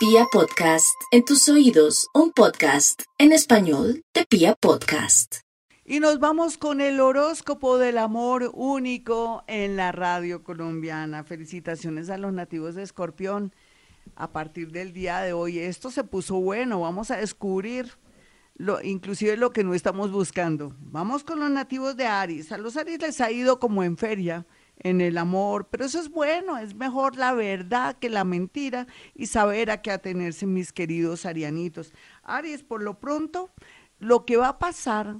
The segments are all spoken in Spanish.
Pia Podcast, en tus oídos, un podcast en español de Pia Podcast. Y nos vamos con el horóscopo del amor único en la radio colombiana. Felicitaciones a los nativos de Escorpión. A partir del día de hoy, esto se puso bueno. Vamos a descubrir lo, inclusive lo que no estamos buscando. Vamos con los nativos de Aries. A los Aries les ha ido como en feria en el amor, pero eso es bueno, es mejor la verdad que la mentira y saber a qué atenerse mis queridos arianitos. Aries, por lo pronto, lo que va a pasar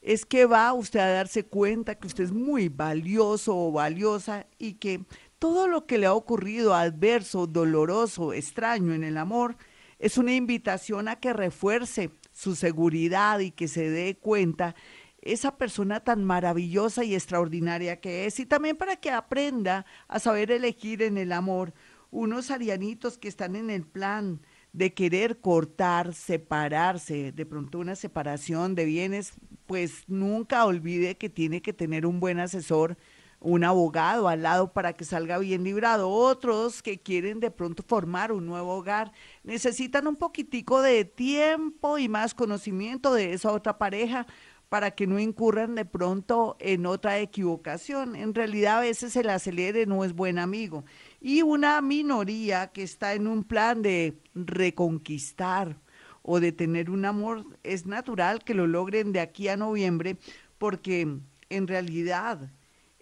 es que va usted a darse cuenta que usted es muy valioso o valiosa y que todo lo que le ha ocurrido adverso, doloroso, extraño en el amor, es una invitación a que refuerce su seguridad y que se dé cuenta esa persona tan maravillosa y extraordinaria que es, y también para que aprenda a saber elegir en el amor unos arianitos que están en el plan de querer cortar, separarse, de pronto una separación de bienes, pues nunca olvide que tiene que tener un buen asesor, un abogado al lado para que salga bien librado. Otros que quieren de pronto formar un nuevo hogar. Necesitan un poquitico de tiempo y más conocimiento de esa otra pareja para que no incurran de pronto en otra equivocación. En realidad a veces el acelere no es buen amigo. Y una minoría que está en un plan de reconquistar o de tener un amor, es natural que lo logren de aquí a noviembre porque en realidad,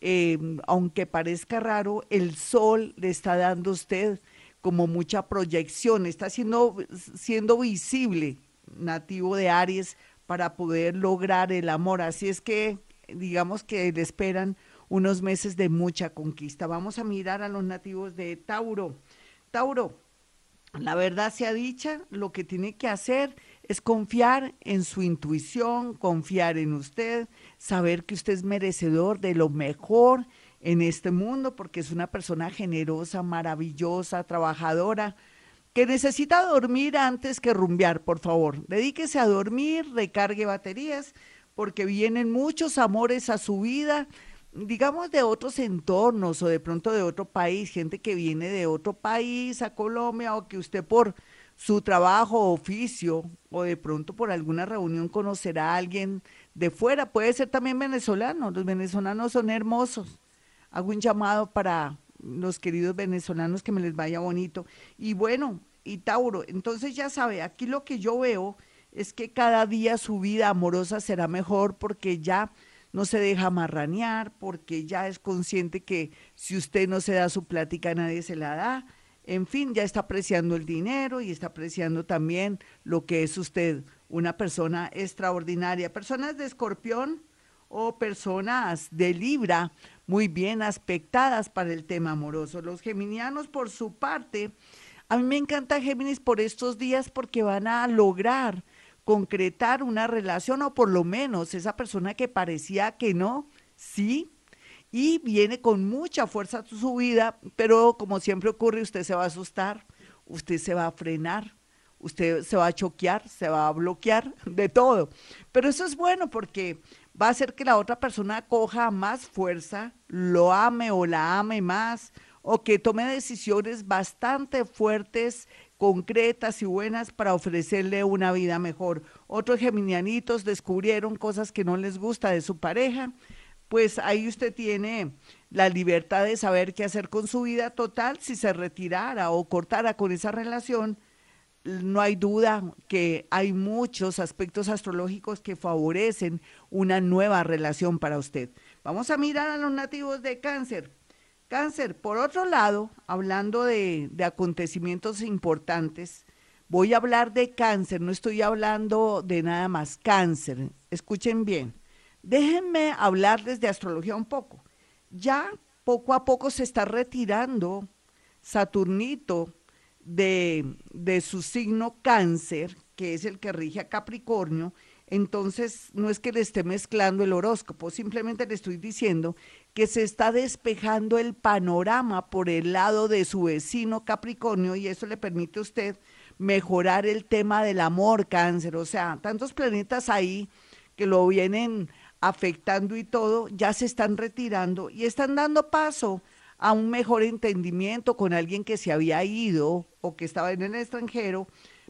em, aunque parezca raro, el sol le está dando a usted como mucha proyección, está siendo, siendo visible nativo de Aries para poder lograr el amor. Así es que digamos que le esperan unos meses de mucha conquista. Vamos a mirar a los nativos de Tauro. Tauro, la verdad sea dicha, lo que tiene que hacer es confiar en su intuición, confiar en usted, saber que usted es merecedor de lo mejor en este mundo, porque es una persona generosa, maravillosa, trabajadora, que necesita dormir antes que rumbear, por favor. Dedíquese a dormir, recargue baterías, porque vienen muchos amores a su vida, digamos de otros entornos o de pronto de otro país, gente que viene de otro país a Colombia o que usted por su trabajo, oficio o de pronto por alguna reunión conocerá a alguien de fuera, puede ser también venezolano, los venezolanos son hermosos. Hago un llamado para los queridos venezolanos que me les vaya bonito. Y bueno, y Tauro, entonces ya sabe, aquí lo que yo veo es que cada día su vida amorosa será mejor porque ya no se deja marranear, porque ya es consciente que si usted no se da su plática, nadie se la da. En fin, ya está apreciando el dinero y está apreciando también lo que es usted, una persona extraordinaria. Personas de escorpión o personas de Libra muy bien aspectadas para el tema amoroso. Los geminianos, por su parte, a mí me encanta Géminis por estos días porque van a lograr concretar una relación o por lo menos esa persona que parecía que no, sí, y viene con mucha fuerza a su vida, pero como siempre ocurre, usted se va a asustar, usted se va a frenar, usted se va a choquear, se va a bloquear, de todo. Pero eso es bueno porque va a hacer que la otra persona coja más fuerza, lo ame o la ame más, o que tome decisiones bastante fuertes, concretas y buenas para ofrecerle una vida mejor. Otros geminianitos descubrieron cosas que no les gusta de su pareja, pues ahí usted tiene la libertad de saber qué hacer con su vida total si se retirara o cortara con esa relación no hay duda que hay muchos aspectos astrológicos que favorecen una nueva relación para usted. Vamos a mirar a los nativos de cáncer. Cáncer, por otro lado, hablando de, acontecimientos importantes, voy a hablar de cáncer, no estoy hablando de nada más, cáncer. Escuchen bien, déjenme hablarles de astrología un poco. Ya poco a poco se está retirando Saturnito de, su signo cáncer, que es el que rige a Capricornio, entonces no es que le esté mezclando el horóscopo, simplemente le estoy diciendo que se está despejando el panorama por el lado de su vecino Capricornio y eso le permite a usted mejorar el tema del amor cáncer. O sea, tantos planetas ahí que lo vienen afectando y todo, ya se están retirando y están dando paso a un mejor entendimiento con alguien que se había ido o que estaba en el extranjero,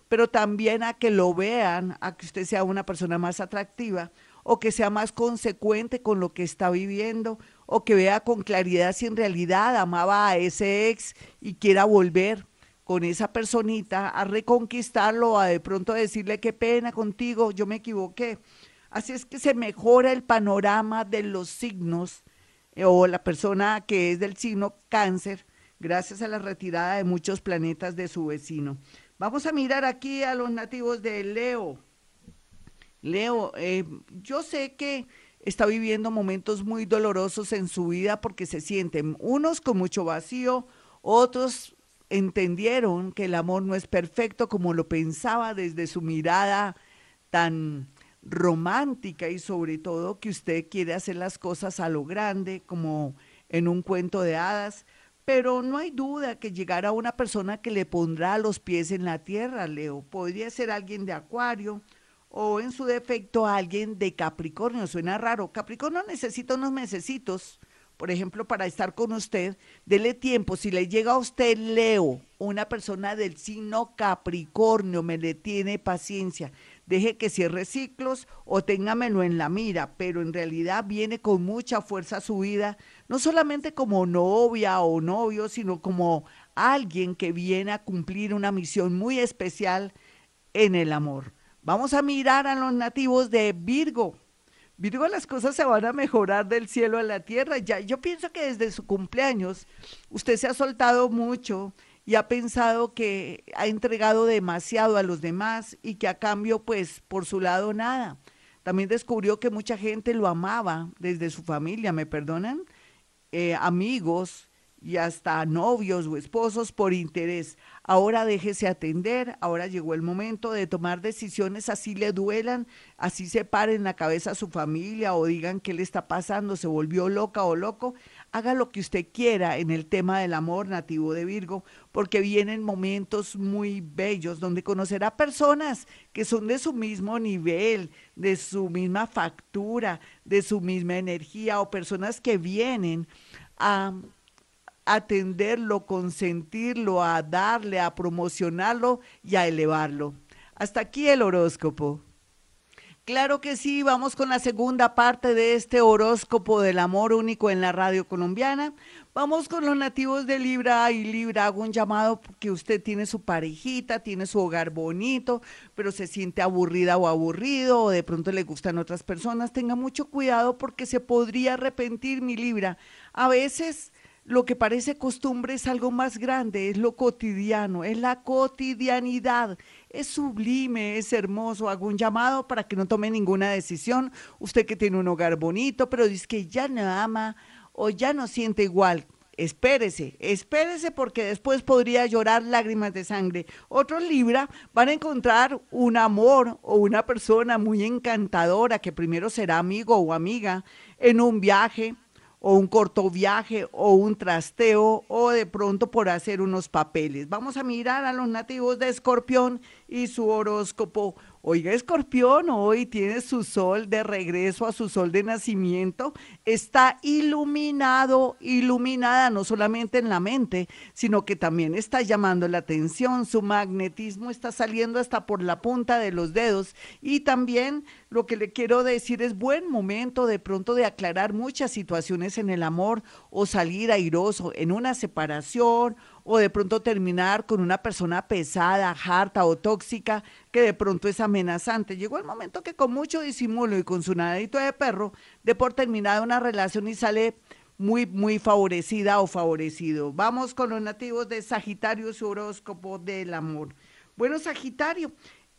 pero también a que lo vean, a que usted sea una persona más atractiva o que sea más consecuente con lo que está viviendo o que vea con claridad si en realidad amaba a ese ex y quiera volver con esa personita a reconquistarlo, a de pronto decirle qué pena contigo, yo me equivoqué. Así es que se mejora el panorama de los signos eh, o la persona que es del signo cáncer gracias a la retirada de muchos planetas de su vecino. Vamos a mirar aquí a los nativos de Leo. Leo, eh, yo sé que está viviendo momentos muy dolorosos en su vida porque se sienten unos con mucho vacío, otros entendieron que el amor no es perfecto como lo pensaba desde su mirada tan romántica y sobre todo que usted quiere hacer las cosas a lo grande como en un cuento de hadas, pero no hay duda que llegará una persona que le pondrá los pies en la tierra, Leo. Podría ser alguien de Acuario o en su defecto alguien de Capricornio. Suena raro. Capricornio necesita unos mesecitos por ejemplo, para estar con usted, dele tiempo. Si le llega a usted Leo, una persona del signo Capricornio, me le tiene paciencia. Deje que cierre ciclos o téngamelo en la mira, pero en realidad viene con mucha fuerza su vida, no solamente como novia o novio, sino como alguien que viene a cumplir una misión muy especial en el amor. Vamos a mirar a los nativos de Virgo. Virgo, las cosas se van a mejorar del cielo a la tierra. Ya, yo pienso que desde su cumpleaños usted se ha soltado mucho y ha pensado que ha entregado demasiado a los demás y que a cambio, pues, por su lado nada. También descubrió que mucha gente lo amaba desde su familia, ¿me perdonan? Eh, amigos y hasta novios o esposos por interés. Ahora déjese atender, ahora llegó el momento de tomar decisiones así le duelan, así se pare en la cabeza a su familia o digan qué le está pasando, se volvió loca o loco. Haga lo que usted quiera en el tema del amor nativo de Virgo, porque vienen momentos muy bellos donde conocerá personas que son de su mismo nivel, de su misma factura, de su misma energía o personas que vienen a atenderlo, consentirlo, a darle, a promocionarlo y a elevarlo. Hasta aquí el horóscopo. Claro que sí, vamos con la segunda parte de este horóscopo del amor único en la radio colombiana. Vamos con los nativos de Libra y Libra. Hago un llamado porque usted tiene su parejita, tiene su hogar bonito, pero se siente aburrida o aburrido o de pronto le gustan otras personas. Tenga mucho cuidado porque se podría arrepentir, mi Libra. A veces lo que parece costumbre es algo más grande, es lo cotidiano, es la cotidianidad, es sublime, es hermoso. Hago un llamado para que no tome ninguna decisión. Usted que tiene un hogar bonito, pero dice que ya no ama o ya no siente igual. Espérese, espérese porque después podría llorar lágrimas de sangre. Otros Libra van a encontrar un amor o una persona muy encantadora que primero será amigo o amiga en un viaje, o un corto viaje o un trasteo o de pronto por hacer unos papeles. Vamos a mirar a los nativos de Escorpión y su horóscopo Oiga, escorpión, hoy tiene su sol de regreso a su sol de nacimiento. Está iluminado, iluminada no solamente en la mente, sino que también está llamando la atención. Su magnetismo está saliendo hasta por la punta de los dedos. Y también lo que le quiero decir es buen momento de pronto de aclarar muchas situaciones en el amor o salir airoso en una separación o de pronto terminar con una persona pesada, harta o tóxica que de pronto es amenazante. Llegó el momento que con mucho disimulo y con su nadadito de perro, de por terminada una relación y sale muy, muy favorecida o favorecido. Vamos con los nativos de Sagitario, su horóscopo del amor. Bueno, Sagitario,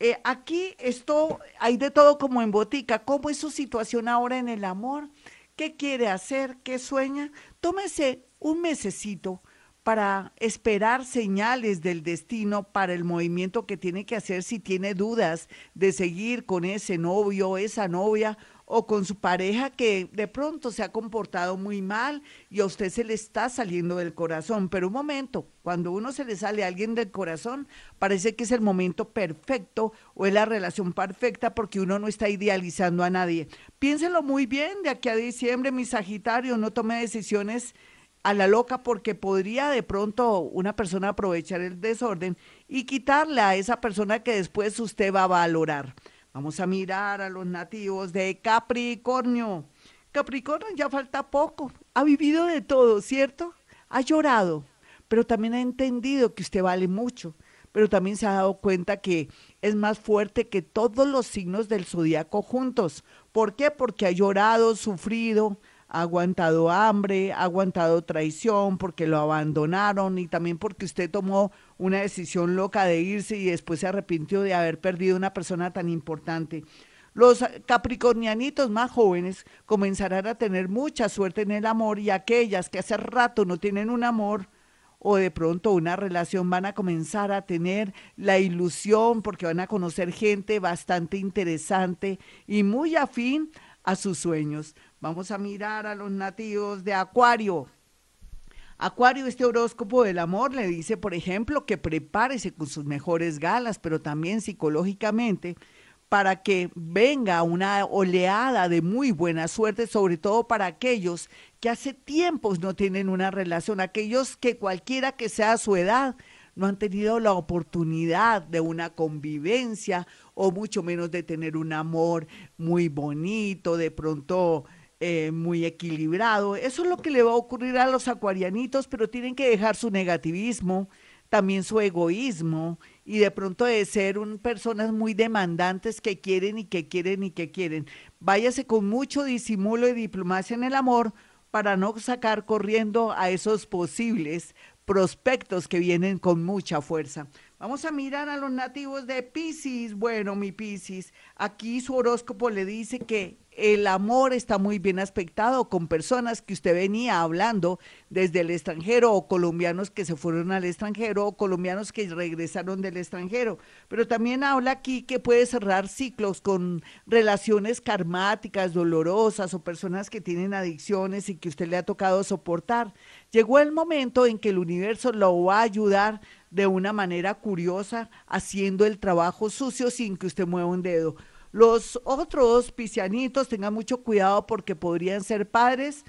eh, aquí esto hay de todo como en botica. ¿Cómo es su situación ahora en el amor? ¿Qué quiere hacer? ¿Qué sueña? Tómese un mesecito para esperar señales del destino para el movimiento que tiene que hacer si tiene dudas de seguir con ese novio, esa novia o con su pareja que de pronto se ha comportado muy mal y a usted se le está saliendo del corazón. Pero un momento, cuando uno se le sale a alguien del corazón, parece que es el momento perfecto o es la relación perfecta porque uno no está idealizando a nadie. Piénselo muy bien de aquí a diciembre, mi Sagitario, no tome decisiones a la loca porque podría de pronto una persona aprovechar el desorden y quitarle a esa persona que después usted va a valorar. Vamos a mirar a los nativos de Capricornio. Capricornio ya falta poco, ha vivido de todo, ¿cierto? Ha llorado, pero también ha entendido que usted vale mucho, pero también se ha dado cuenta que es más fuerte que todos los signos del zodiaco juntos. ¿Por qué? Porque ha llorado, sufrido, ha aguantado hambre, ha aguantado traición porque lo abandonaron y también porque usted tomó una decisión loca de irse y después se arrepintió de haber perdido una persona tan importante. Los capricornianitos más jóvenes comenzarán a tener mucha suerte en el amor y aquellas que hace rato no tienen un amor o de pronto una relación van a comenzar a tener la ilusión porque van a conocer gente bastante interesante y muy afín a sus sueños. Vamos a mirar a los nativos de Acuario. Acuario, este horóscopo del amor le dice, por ejemplo, que prepárese con sus mejores galas, pero también psicológicamente, para que venga una oleada de muy buena suerte, sobre todo para aquellos que hace tiempos no tienen una relación, aquellos que cualquiera que sea su edad, no han tenido la oportunidad de una convivencia o mucho menos de tener un amor muy bonito, de pronto eh, muy equilibrado. Eso es lo que le va a ocurrir a los acuarianitos, pero tienen que dejar su negativismo, también su egoísmo y de pronto de ser un, personas muy demandantes que quieren y que quieren y que quieren. Váyase con mucho disimulo y diplomacia en el amor para no sacar corriendo a esos posibles prospectos que vienen con mucha fuerza. Vamos a mirar a los nativos de Pisces. Bueno, mi Pisces, aquí su horóscopo le dice que el amor está muy bien aspectado con personas que usted venía hablando desde el extranjero o colombianos que se fueron al extranjero o colombianos que regresaron del extranjero. Pero también habla aquí que puede cerrar ciclos con relaciones karmáticas, dolorosas o personas que tienen adicciones y que usted le ha tocado soportar. Llegó el momento en que el universo lo va a ayudar de una manera curiosa haciendo el trabajo sucio sin que usted mueva un dedo. Los otros piscianitos tengan mucho cuidado porque podrían ser padres,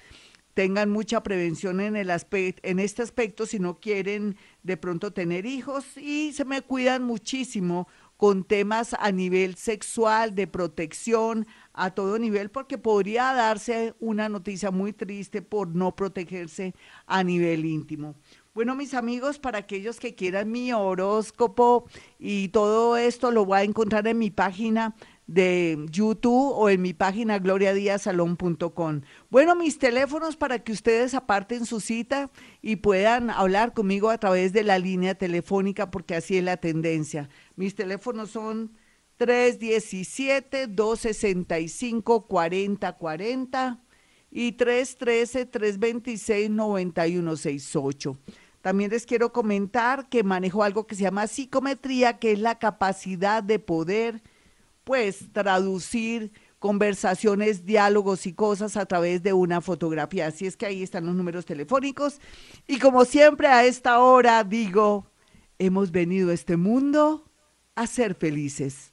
tengan mucha prevención en, el en este aspecto si no quieren de pronto tener hijos y se me cuidan muchísimo con temas a nivel sexual, de protección, a todo nivel, porque podría darse una noticia muy triste por no protegerse a nivel íntimo. Bueno, mis amigos, para aquellos que quieran mi horóscopo y todo esto lo voy a encontrar en mi página de YouTube o en mi página gloriadiasalón.com. Bueno, mis teléfonos para que ustedes aparten su cita y puedan hablar conmigo a través de la línea telefónica porque así es la tendencia. Mis teléfonos son 317-265-4040 y 313-326-9168. También les quiero comentar que manejo algo que se llama psicometría, que es la capacidad de poder pues traducir conversaciones, diálogos y cosas a través de una fotografía. Así es que ahí están los números telefónicos. Y como siempre a esta hora digo, hemos venido a este mundo a ser felices.